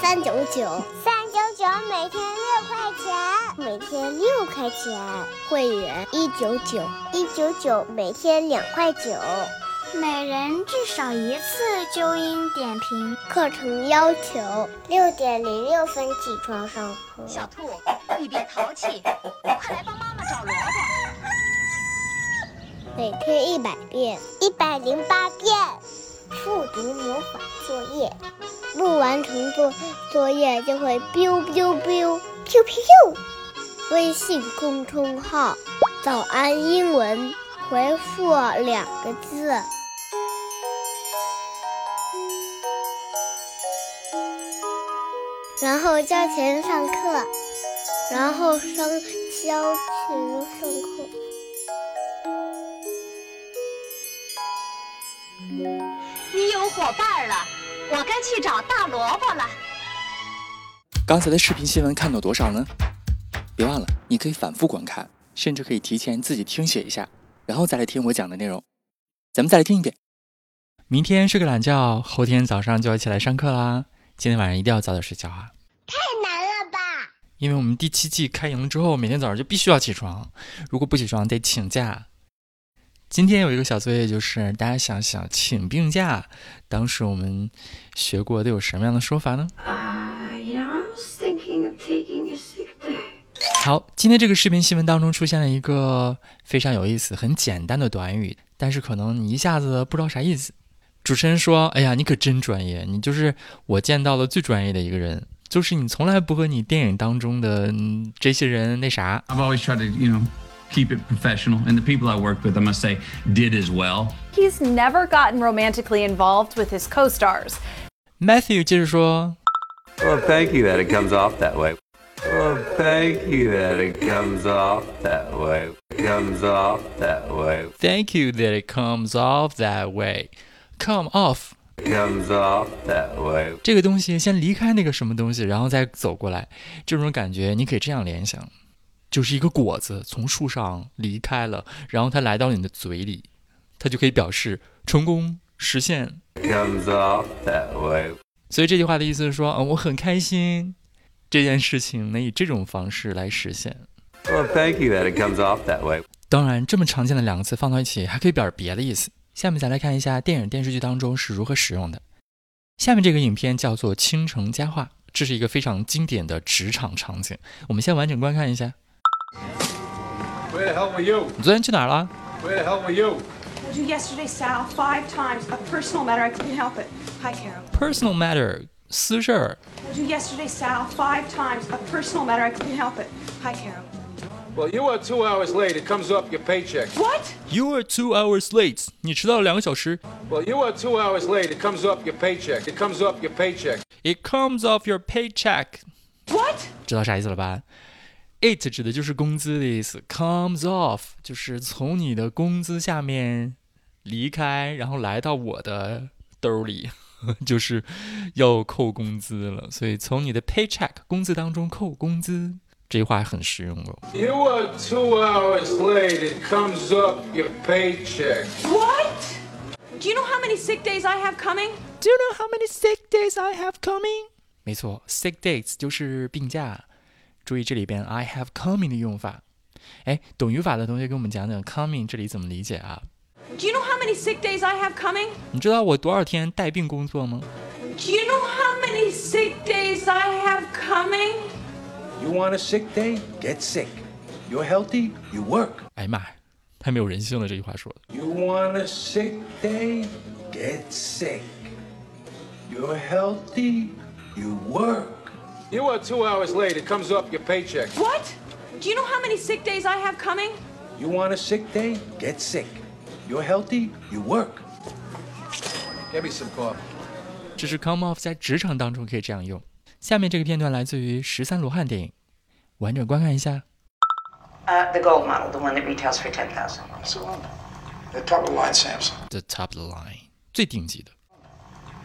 三九九。三九每天六块钱，每天六块钱，会员一九九一九九，每天两块九，每人至少一次纠音点评。课程要求六点零六分起床上课。小兔，你别淘气，快来帮妈妈找萝卜。每天一百遍，一百零八遍，复读魔法作业。不完成作作业就会 biu biu biu biu biu。微信公众号“早安英文”，回复两个字，然后交钱上课，然后上交钱上课。你有伙伴了。我该去找大萝卜了。刚才的视频新闻看到多少呢？别忘了，你可以反复观看，甚至可以提前自己听写一下，然后再来听我讲的内容。咱们再来听一遍。明天睡个懒觉，后天早上就要起来上课啦。今天晚上一定要早点睡觉啊！太难了吧？因为我们第七季开营了之后，每天早上就必须要起床，如果不起床得请假。今天有一个小作业，就是大家想想请病假，当时我们学过都有什么样的说法呢？好，今天这个视频新闻当中出现了一个非常有意思、很简单的短语，但是可能你一下子不知道啥意思。主持人说：“哎呀，你可真专业，你就是我见到了最专业的一个人，就是你从来不和你电影当中的这些人那啥。” I've always tried to, you know. keep it professional. And the people I worked with, I must say, did as well. He's never gotten romantically involved with his co stars. Matthew 接着说 Well, thank you that it comes off that way. Well, thank you that it comes off that way. Comes off that way. Thank you that it comes off that way. Come off. Comes off that way. 这个东西先离开那个什么东西，然后再走过来，这种感觉你可以这样联想。 就是一个果子从树上离开了，然后它来到了你的嘴里，它就可以表示成功实现。Comes off that way 所以这句话的意思是说，嗯，我很开心，这件事情能以这种方式来实现。Well, thank you that it comes off that way. 当然，这么常见的两个词放到一起，还可以表示别的意思。下面再来看一下电影电视剧当中是如何使用的。下面这个影片叫做《倾城佳话》，这是一个非常经典的职场场景。我们先完整观看一下。Where the hell were you? 你昨天去哪儿了？Where the hell were you? Told you yesterday, Sal, five times. A personal matter. I couldn't help it. Hi, Carol. Personal matter，私事儿。Told you yesterday, Sal, five times. A personal matter. I couldn't help it. Hi, Carol. Well, you are two hours late. It comes up your paycheck. What? You are two hours late. 你迟到了两个小时。Well, you are two hours late. It comes up your paycheck. It comes up your paycheck. It comes off your paycheck. What? 知道啥意思了吧 ？It 指的就是工资的意思，comes off 就是从你的工资下面离开，然后来到我的兜里，就是要扣工资了。所以从你的 paycheck 工资当中扣工资，这句话很实用哦。You are two hours late. It comes up your paycheck. What? Do you know how many sick days I have coming? Do you know how many sick days I have coming? 没错，sick days 就是病假。注意这里边 I have coming 的用法。哎，懂语法的同学给我们讲讲 coming 这里怎么理解啊？Do you know how many sick days I have coming？你知道我多少天带病工作吗？Do you know how many sick days I have coming？You want a sick day? Get sick. You're healthy, you work. 哎呀妈呀，太没有人性了！这句话说的。You want a sick day? Get sick. You're healthy, you work. You are two hours late. It comes off your paycheck. What? Do you know how many sick days I have coming? You want a sick day? Get sick. You're healthy, you work. Give me some coffee. 这是 come off 在职场当中可以这样用。下面这个片段来自于十三罗汉电影，完整观看一下。 Uh, the gold model, the one that retails for 10000 So, the top of the line Samsung. The top of the line，最顶级的。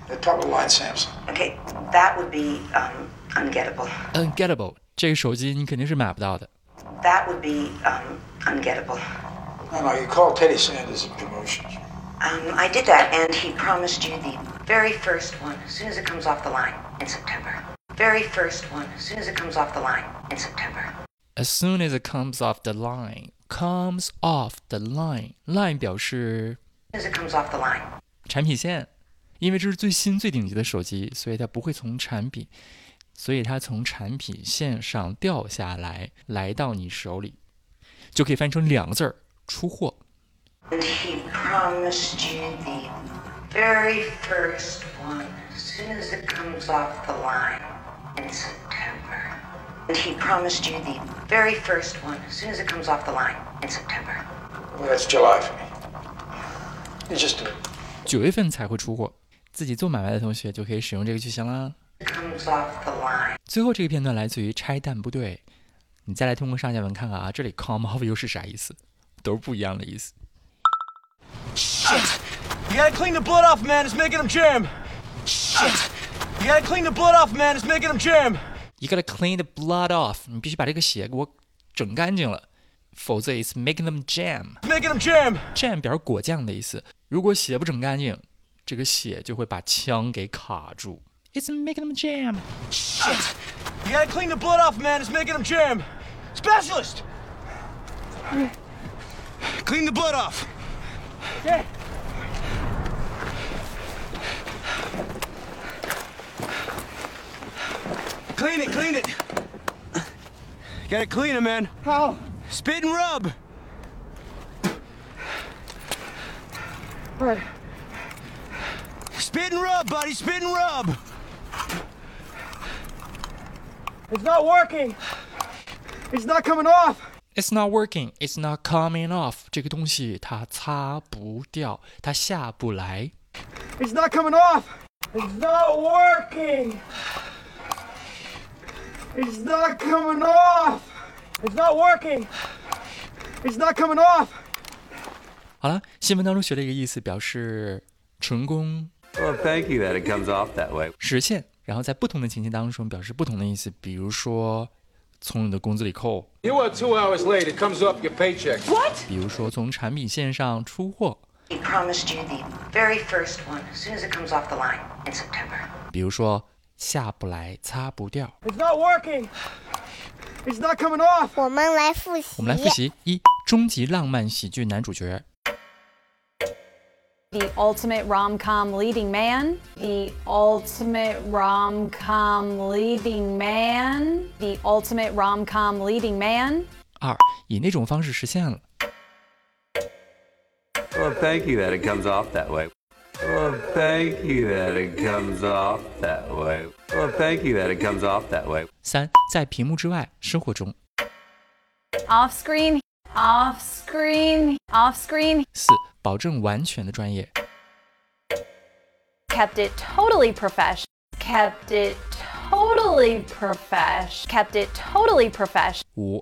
The top of the line Samsung. Okay, that would be um, ungettable. Ungettable，这个手机你肯定是买不到的。 That would be um, ungettable. No, no, you call Teddy Sanders at promotions. Um, I did that, and he promised you the very first one as soon as it comes off the line in September. Very first one as soon as it comes off the line in September. As soon as it comes off the line, comes off the line. Line 表示 As soon as it comes off the line. 产品线， 因为这是最新最顶级的手机，所以它不会从产品，所以它从产品线上掉下来，来到你手里，就可以翻译成两个字儿：出货。And he promised you the very first one as soon as it comes off the line in September. And he promised you the very first one as soon as it comes off the line in September. Well, that's July for me. You just do it. 九月份才会出货，自己做买卖的同学就可以使用这个句型啦。最后这个片段来自于拆弹部队，你再来通过上下文看看啊，这里 come off 又是啥意思？都是不一样的意思。Shit! You gotta clean the blood off, man. It's making them jam. Shit. You gotta clean the blood off, man. It's making them jam. You gotta clean the blood off，你必须把这个血给我整干净了，否则 it's making them jam。Making them jam. jam 表示果酱的意思，如果血不整干净，这个血就会把枪给卡住。It's making them jam。 Shit. You gotta clean the blood off, man. It's making them jam. Specialist. Clean the blood off. Yeah. Clean it, clean it. Gotta clean it, man. How? Spit and rub. What? Spit and rub, buddy. Spit and rub. It's not working. It's not coming off. It's not working. It's not coming off. 这个东西它擦不掉，它下不来。 It's not coming off. It's not working. It's not coming off. It's not working. It's not coming off. 好了，新闻当中学了一个意思，表示成功 Well, thank you that it comes off that way. 实现，然后在不同的情境当中表示不同的意思，比如说从你的工资里扣，You are two hours late. It comes off your paycheck. What? 比如说从产品线上出货，He promised you the very first one as soon as it comes off the line in September. 比如说下不来，擦不掉。It's not working. It's not coming off. 我们来复习。我们来复习：一、终极浪漫喜剧男主角；The ultimate rom com leading man. The ultimate rom com leading man. The ultimate rom com leading man. 二、以那种方式实现了； Well, thank you that it comes off that way. Well, thank you that it comes off that way. Well, thank you that it comes off that way. 三、在屏幕之外，生活中； Off screen. Off screen. Off screen. 四、保证完全的专业； Kept it totally professional. Kept it totally profesh. Kept it totally profesh. 五、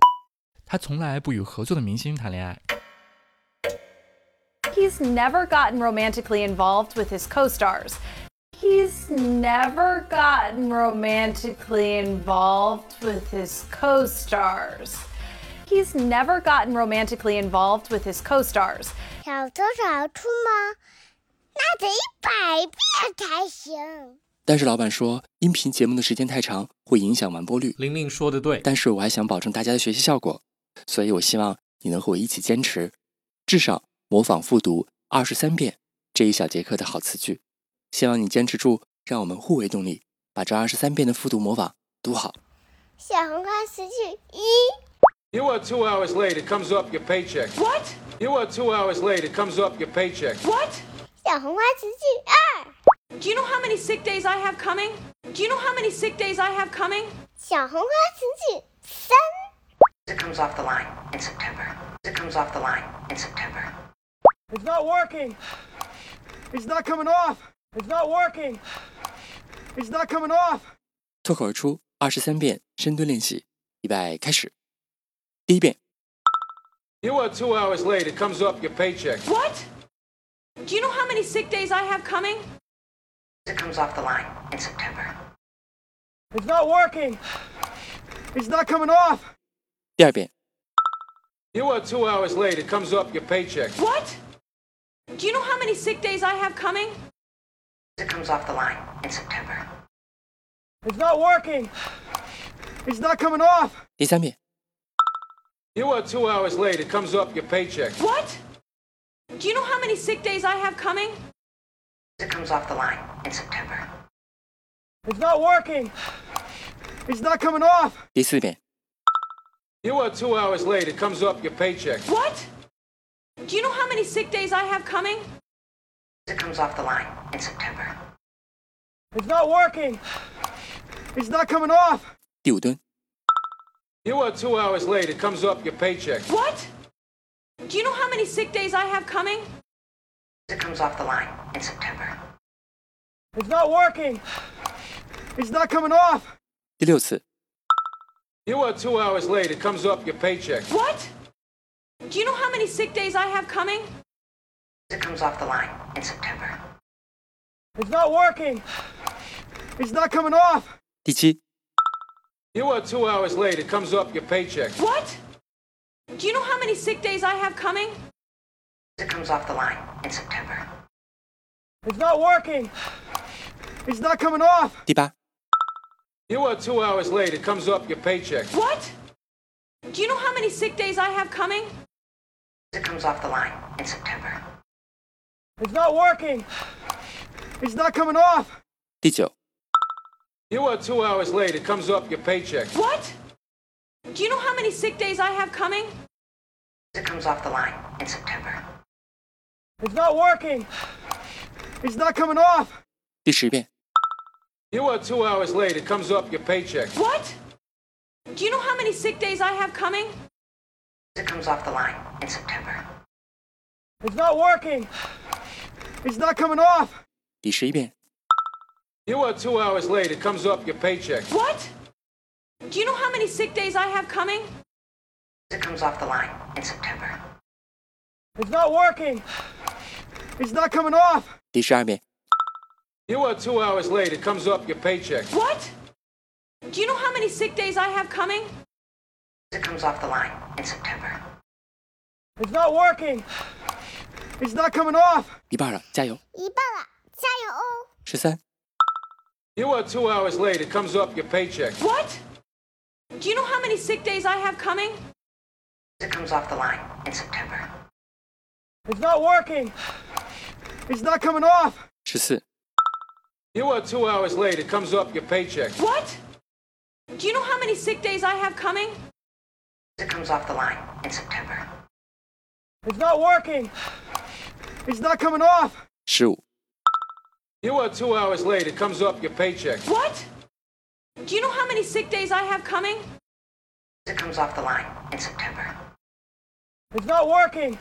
他从来不与合作的明星谈恋爱； He's never gotten romantically involved with his co stars. He's never gotten romantically involved with his co stars. He's never gotten romantically involved with his co stars. 小偷找出吗？那得一百遍才行。但是老板说，音频节目的时间太长，会影响完播率。玲玲说的对，但是我还想保证大家的学习效果，所以我希望你能和我一起坚持，至少模仿复读二十三遍这一小节课的好词句。希望你坚持住，让我们互为动力，把这二十三遍的复读模仿读好。小红花词句一。You are two hours late. It comes up your paycheck. What? You are two hours late. It comes up your paycheck. What? 小红花词句二， Do you know how many sick days I have coming? Do you know how many sick days I have coming? 小红花词句三， It comes off the line in September. It comes off the line in September. It's not working. It's not coming off. It's not working. It's not coming off. 脱口而出二十三遍深蹲练习，预备开始。 第一遍， You are two hours late. It comes up your paycheck. What? Do you know how many sick days I have coming? It comes off the line in September. It's not working. It's not coming off. 第二遍， You are two hours late. It comes up your paycheck. What? Do you know how many sick days I have coming? It comes off the line in September. It's not working. It's not coming off. 第三遍， You are two hours late. It comes up your paycheck. What? Do you know how many sick days I have coming? It comes off the line in September. It's not working. It's not coming off. 第四遍， You are two hours late. It comes up your paycheck. What? Do you know how many sick days I have coming? It comes off the line in September. It's not working. It's not coming off. 第五蹲， You are two hours late. It comes up your paycheck. What? Do you know how many sick days I have coming? It comes off the line in September. It's not working. It's not coming off. 第六次， You are two hours late. It comes up your paycheck. What? Do you know how many sick days I have coming? It comes off the line in September. It's not working. It's not coming off. 第七， You are two hours late. It comes up your paycheck. What? Do you know how many sick days I have coming? It comes off the line in September. It's not working. It's not coming off. 第八， You are two hours late. It comes up your paycheck. What? Do you know how many sick days I have coming? It comes off the line in September. It's not working. It's not coming off. 第九， You are two hours late. It comes up your paycheck. What? Do you know how many sick days I have coming? It comes off the line in September. It's not working. It's not coming off. 第十遍， You are two hours late. It comes up your paycheck. What? Do you know how many sick days I have coming? It comes off the line in September. It's not working. It's not coming off. 第十一遍， You are two hours late. It comes up your paycheck. What? Do you know how many sick days I have coming? It comes off the line in September. It's not working. It's not coming off. 第十二遍， You are two hours late. It comes up your paycheck. What? Do you know how many sick days I have coming? It comes off the line in September. It's not working. It's not coming off. 一半了，加油！一半了，加油哦！十三、 You are two hours late. It comes up your paycheck. What? Do you know how many sick days I have coming? It comes off the line in September. It's not working. It's not coming off. 十四、 You are two hours late. It comes up your paycheck. What? Do you know how many sick days I have coming? It comes off the line in September. It's not working. It's not coming off. 十五、 You are two hours late. It comes up your paycheck. What? Do you know how many sick days I have coming? It comes off the line in September. It's not working.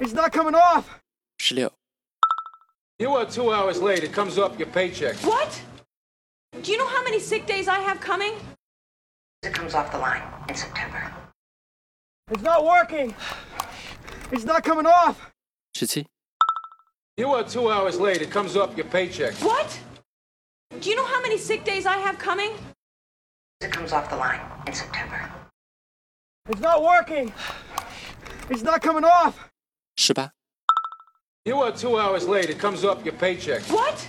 It's not coming off. 十六、 You are two hours late. It comes up your paycheck. What? Do you know how many sick days I have coming? It comes off the line in September. It's not working. It's not coming off. 十七、 You are two hours late. It comes off your paycheck. What? Do you know how many sick days I have coming? It comes off the line in September. It's not working. It's not coming off. Shiba. You are two hours late. It comes off your paycheck. What?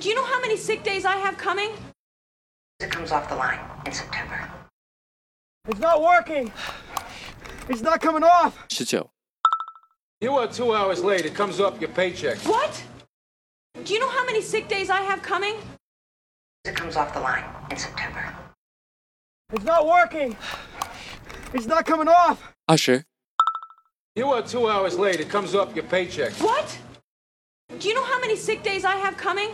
Do you know how many sick days I have coming? It comes off the line in September. It's not working. It's not coming off. 19. You are two hours late. It comes up your paycheck. What? Do you know how many sick days I have coming? It comes off the line in September. It's not working. It's not coming off. Usher. You are two hours late. It comes up your paycheck. What? Do you know how many sick days I have coming?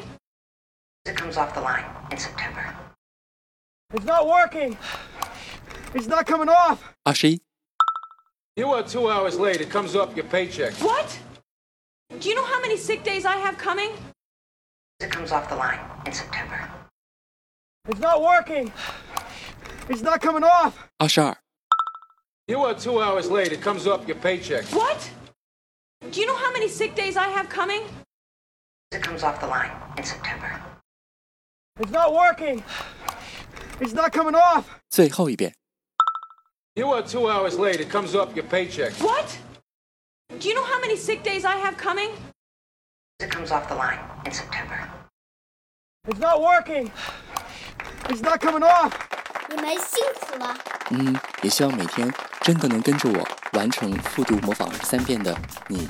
It comes off the line in September. It's not working. It's not coming off. Ashi You are two hours late. It comes off your paycheck. What? Do you know how many sick days I have coming? It comes off the line in September. It's not working. It's not coming off. 二十二、 You are two hours late. It comes off your paycheck. What? Do you know how many sick days I have coming? It comes off the line in September. It's not working. It's not coming off. 最后一遍。 You are two hours late. It comes off your paycheck. What? Do you know how many sick days I have coming? It comes off the line in September. It's not working. It's not coming off. 你们辛苦了。嗯，也希望每天真的能跟着我完成复读模仿二十三遍的你，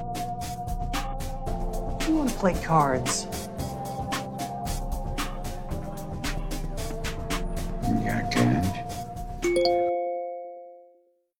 You want to play cards?